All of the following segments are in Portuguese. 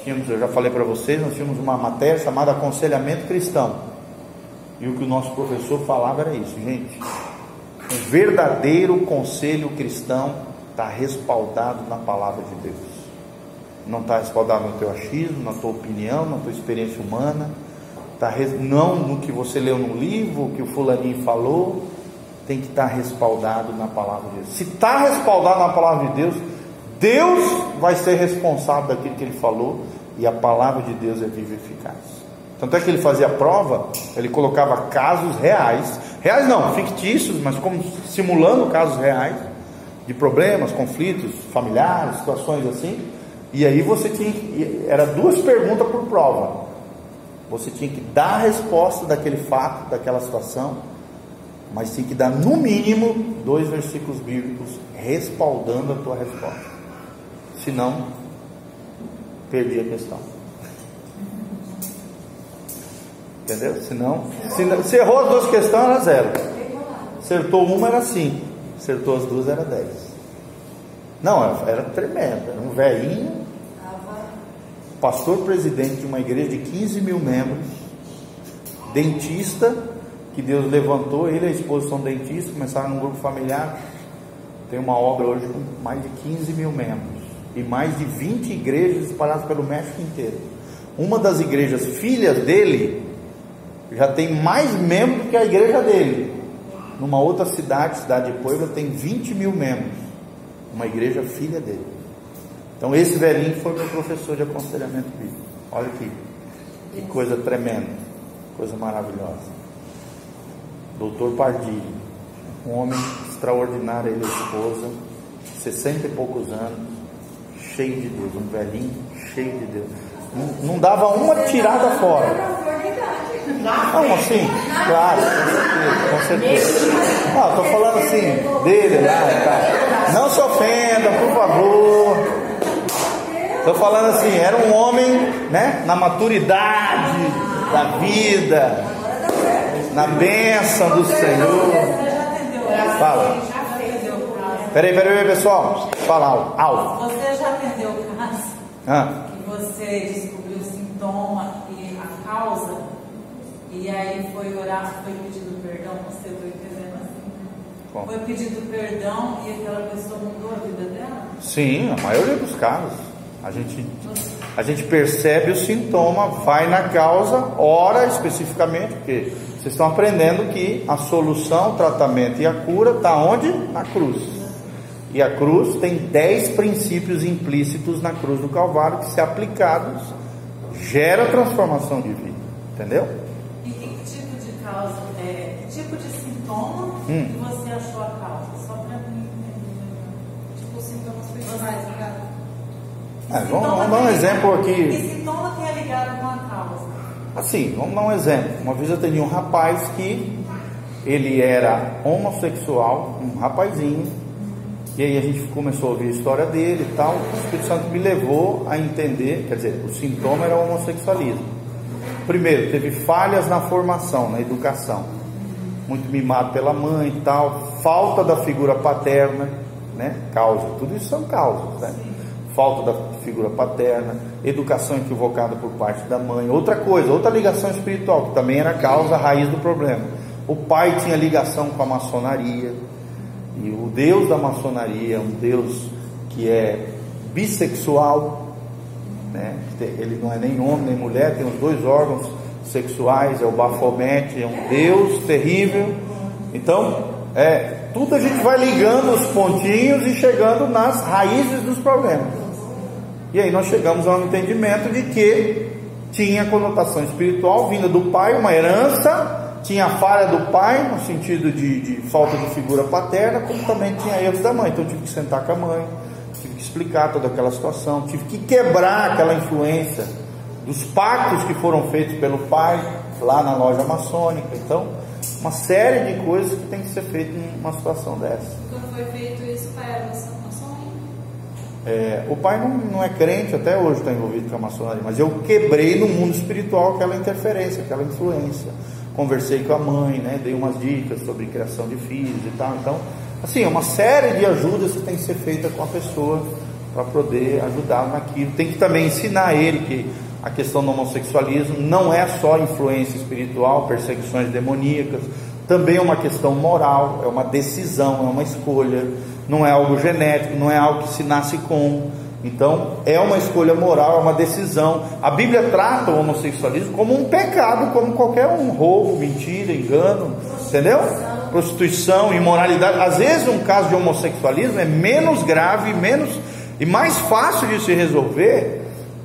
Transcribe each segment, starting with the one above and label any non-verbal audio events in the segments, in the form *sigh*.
Tínhamos, eu já falei para vocês, nós tínhamos uma matéria chamada Aconselhamento Cristão. E o que o nosso professor falava era isso, gente. Um verdadeiro conselho cristão está respaldado na palavra de Deus. Não está respaldado no teu achismo, na tua opinião, na tua experiência humana. Tá, não no que você leu no livro, o que o fulaninho falou. Tem que estar tá respaldado na palavra de Deus. Se está respaldado na palavra de Deus, Deus vai ser responsável daquilo que ele falou. E a palavra de Deus é viva e eficaz. Tanto é que ele fazia prova, ele colocava casos reais, reais não, fictícios, mas como simulando casos reais de problemas, conflitos familiares, situações assim. E aí você tinha era duas perguntas por prova. Você tinha que dar a resposta daquele fato, daquela situação, mas tinha que dar no mínimo dois versículos bíblicos respaldando a tua resposta. Senão, perdi a questão. Entendeu? Senão, se, se errou as duas questões, era zero. Acertou uma, era cinco. Acertou as duas, era dez. Não, era tremendo. Era um velhinho, pastor presidente de uma igreja de 15 mil membros, dentista, que Deus levantou, ele e a esposa são dentistas, começaram num grupo familiar. Tem uma obra hoje com mais de 15 mil membros e mais de 20 igrejas espalhadas pelo México inteiro. Uma das igrejas filhas dele já tem mais membros que a igreja dele. Numa outra cidade, cidade de Puebla, tem 20 mil membros. Uma igreja filha dele. Então esse velhinho foi meu professor de aconselhamento bíblico. Olha aqui, que coisa tremenda, coisa maravilhosa. Doutor Pardilho, um homem extraordinário, ele e a esposa, 60 e poucos anos, cheio de Deus, um velhinho cheio de Deus. Não, não dava uma tirada fora. Não, assim, claro, com certeza, com certeza. Não, estou falando assim, dele lá tá. Não se ofenda, por favor. Estou falando assim, era um homem, né, na maturidade da vida, na bênção do Senhor. Fala. Peraí, peraí, peraí, pessoal. Fala alto. Você já atendeu o caso ah. que você descobriu o sintoma e a causa, e aí foi orar, foi pedindo perdão, você foi entendendo assim? Bom. Foi pedindo perdão e aquela pessoa mudou a vida dela? Sim, a maioria dos casos. A gente, a gente percebe o sintoma, vai na causa, ora especificamente, porque vocês estão aprendendo que a solução, o tratamento e a cura está onde? Na cruz. E a cruz tem dez princípios implícitos na cruz do Calvário que, se aplicados, gera transformação de vida. Entendeu? E que tipo de causa, é, que tipo de sintoma hum. que você achou a causa? Só para mim entender. Tipo, sintomas principais ligados. É, vamos, vamos dar um exemplo aqui. Que sintoma que é ligado com a causa? Assim, vamos dar um exemplo. Uma vez eu atendi um rapaz que ele era homossexual, um rapazinho, e aí a gente começou a ouvir a história dele e tal. O Espírito Santo me levou a entender, quer dizer, o sintoma era o homossexualismo. Primeiro, teve falhas na formação, na educação. Muito mimado pela mãe e tal, falta da figura paterna, né? Causa, tudo isso são causas, né? Falta da figura paterna, educação equivocada por parte da mãe. Outra coisa, outra ligação espiritual, que também era causa, raiz do problema. O pai tinha ligação com a maçonaria, e o Deus da maçonaria um Deus que é bissexual, né? ele não é nem homem nem mulher, tem os dois órgãos sexuais, é o Baphomet, é um Deus terrível. Então, é, tudo a gente vai ligando os pontinhos e chegando nas raízes dos problemas. E aí nós chegamos a um entendimento de que tinha conotação espiritual vinda do pai, uma herança tinha a falha do pai, no sentido de, de, falta de figura paterna, como também tinha erros da mãe. Então eu tive que sentar com a mãe, tive que explicar toda aquela situação, tive que quebrar aquela influência dos pactos que foram feitos pelo pai lá na loja maçônica. Então, uma série de coisas que tem que ser feito numa situação dessa. Quando foi feito isso, o pai era maçônico? É, o pai não, não é crente, até hoje está envolvido com a maçonaria, mas eu quebrei no mundo espiritual aquela interferência, aquela influência conversei com a mãe, né, dei umas dicas sobre criação de filhos e tal. Então, assim, é uma série de ajudas que tem que ser feita com a pessoa para poder ajudar naquilo. Tem que também ensinar ele que a questão do homossexualismo não é só influência espiritual, perseguições demoníacas, também é uma questão moral, é uma decisão, é uma escolha, não é algo genético, não é algo que se nasce com. Então, é uma escolha moral, é uma decisão. A Bíblia trata o homossexualismo como um pecado, como qualquer um roubo, mentira, engano, entendeu? Prostituição, imoralidade. Às vezes, um caso de homossexualismo é menos grave, menos e mais fácil de se resolver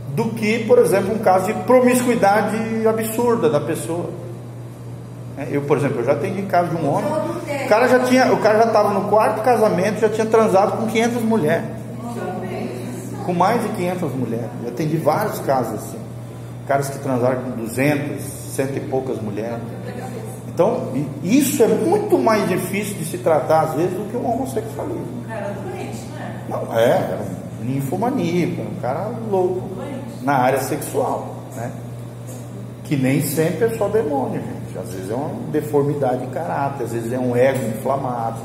do que, por exemplo, um caso de promiscuidade absurda da pessoa. É, eu, por exemplo, eu já atendi caso de um homem. O cara já tinha, o cara já estava no quarto casamento, já tinha transado com 500 mulheres. Com mais de 500 mulheres. Eu atendi vários casos assim. Caras que transaram com 200, cento e poucas mulheres. Então, isso é muito mais difícil de se tratar às vezes do que o homossexualismo. Um cara doente, não é? Não, é, era um ninfomaníaco, um cara louco na área sexual, né? Que nem sempre é só demônio, gente. Às vezes é uma deformidade de caráter, às vezes é um ego inflamado,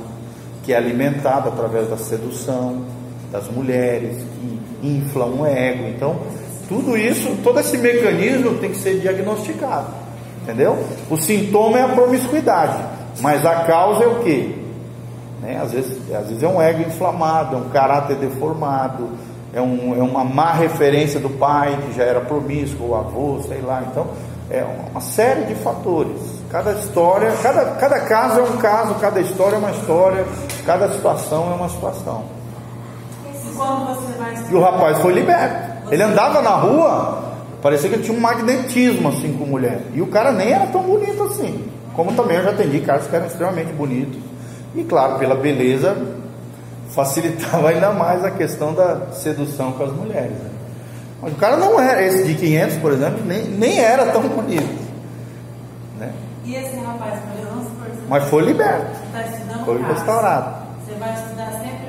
que é alimentado através da sedução das mulheres, que infla um ego. Então, tudo isso, todo esse mecanismo tem que ser diagnosticado. Entendeu? O sintoma é a promiscuidade, mas a causa é o que? Né? Às, vezes, às vezes é um ego inflamado, é um caráter deformado, é, um, é uma má referência do pai que já era promíscuo, o avô, sei lá. Então, é uma série de fatores. Cada história, cada, cada caso é um caso, cada história é uma história, cada situação é uma situação. E o rapaz foi liberto. Ele andava na rua, parecia que ele tinha um magnetismo assim com mulher. E o cara nem era tão bonito assim. Como também eu já atendi caras que eram extremamente bonitos. E claro, pela beleza, facilitava *laughs* ainda mais a questão da sedução com as mulheres. Né? Mas o cara não era, esse de 500, por exemplo, nem, nem era tão bonito. Né? E esse rapaz, vamos por exemplo, Mas foi liberto. Estudando Foi restaurado. Você vai estudar sempre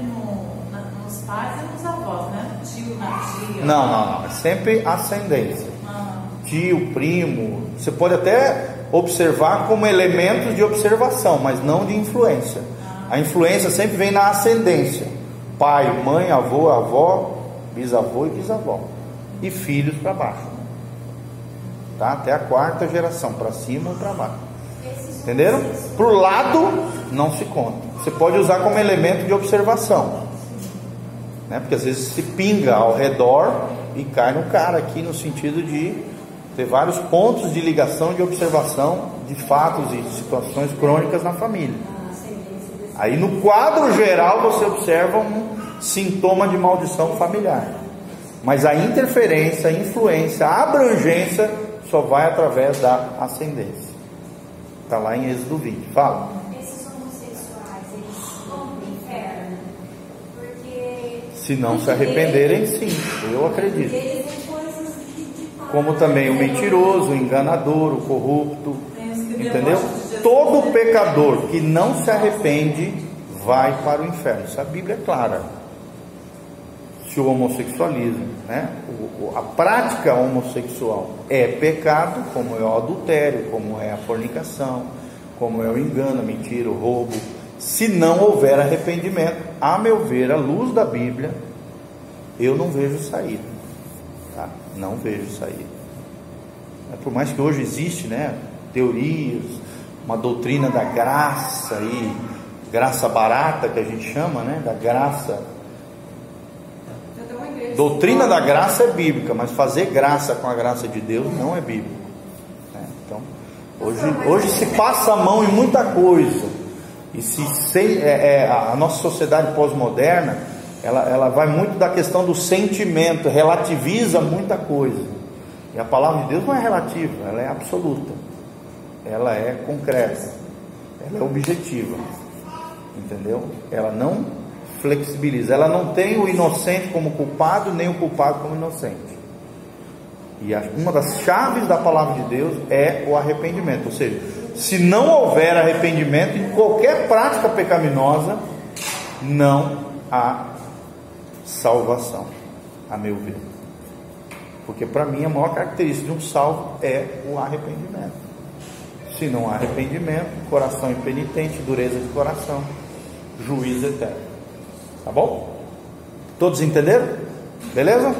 pais e avós, né? Tio na tia. Não, não, não. É sempre ascendência. Ah. Tio, primo. Você pode até observar como elementos de observação, mas não de influência. A influência sempre vem na ascendência: pai, mãe, avô, avó, bisavô e bisavó. E filhos para baixo. Tá? Até a quarta geração, para cima ou para baixo. Entenderam? Para o lado, não se conta. Você pode usar como elemento de observação. Né? Porque às vezes se pinga ao redor e cai no cara aqui, no sentido de ter vários pontos de ligação, de observação de fatos e situações crônicas na família. Aí no quadro geral você observa um sintoma de maldição familiar. Mas a interferência, a influência, a abrangência só vai através da ascendência. Está lá em Êxodo 20. Fala. Esses homossexuais, eles vão para o inferno? Porque. Se não se arrependerem, sim, eu acredito. Como também o mentiroso, o enganador, o corrupto. Entendeu? todo pecador que não se arrepende vai para o inferno. Isso a Bíblia é clara. Se o homossexualismo, né, a prática homossexual é pecado, como é o adultério, como é a fornicação, como é o engano, a mentira, o roubo, se não houver arrependimento, a meu ver, à luz da Bíblia, eu não vejo saída. Tá? Não vejo saída. É, por mais que hoje existe, né, teorias, uma doutrina da graça aí, graça barata que a gente chama, né? Da graça. Doutrina da graça é bíblica, mas fazer graça com a graça de Deus não é bíblico. Né? Então, hoje, hoje se passa a mão em muita coisa. E se, é, é, a nossa sociedade pós-moderna, ela, ela vai muito da questão do sentimento, relativiza muita coisa. E a palavra de Deus não é relativa, ela é absoluta ela é concreta, ela é objetiva, entendeu? Ela não flexibiliza, ela não tem o inocente como culpado, nem o culpado como inocente. E uma das chaves da palavra de Deus é o arrependimento, ou seja, se não houver arrependimento em qualquer prática pecaminosa, não há salvação, a meu ver. Porque para mim a maior característica de um salvo é o arrependimento. Se não há arrependimento, coração impenitente, dureza de coração, juízo eterno. Tá bom? Todos entenderam? Beleza?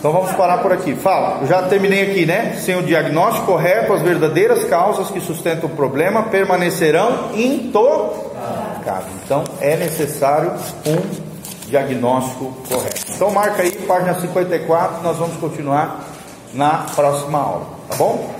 Então vamos parar por aqui. Fala, já terminei aqui, né? Sem o diagnóstico correto, as verdadeiras causas que sustentam o problema permanecerão intocadas. Então é necessário um diagnóstico correto. Então marca aí, página 54, nós vamos continuar na próxima aula, tá bom?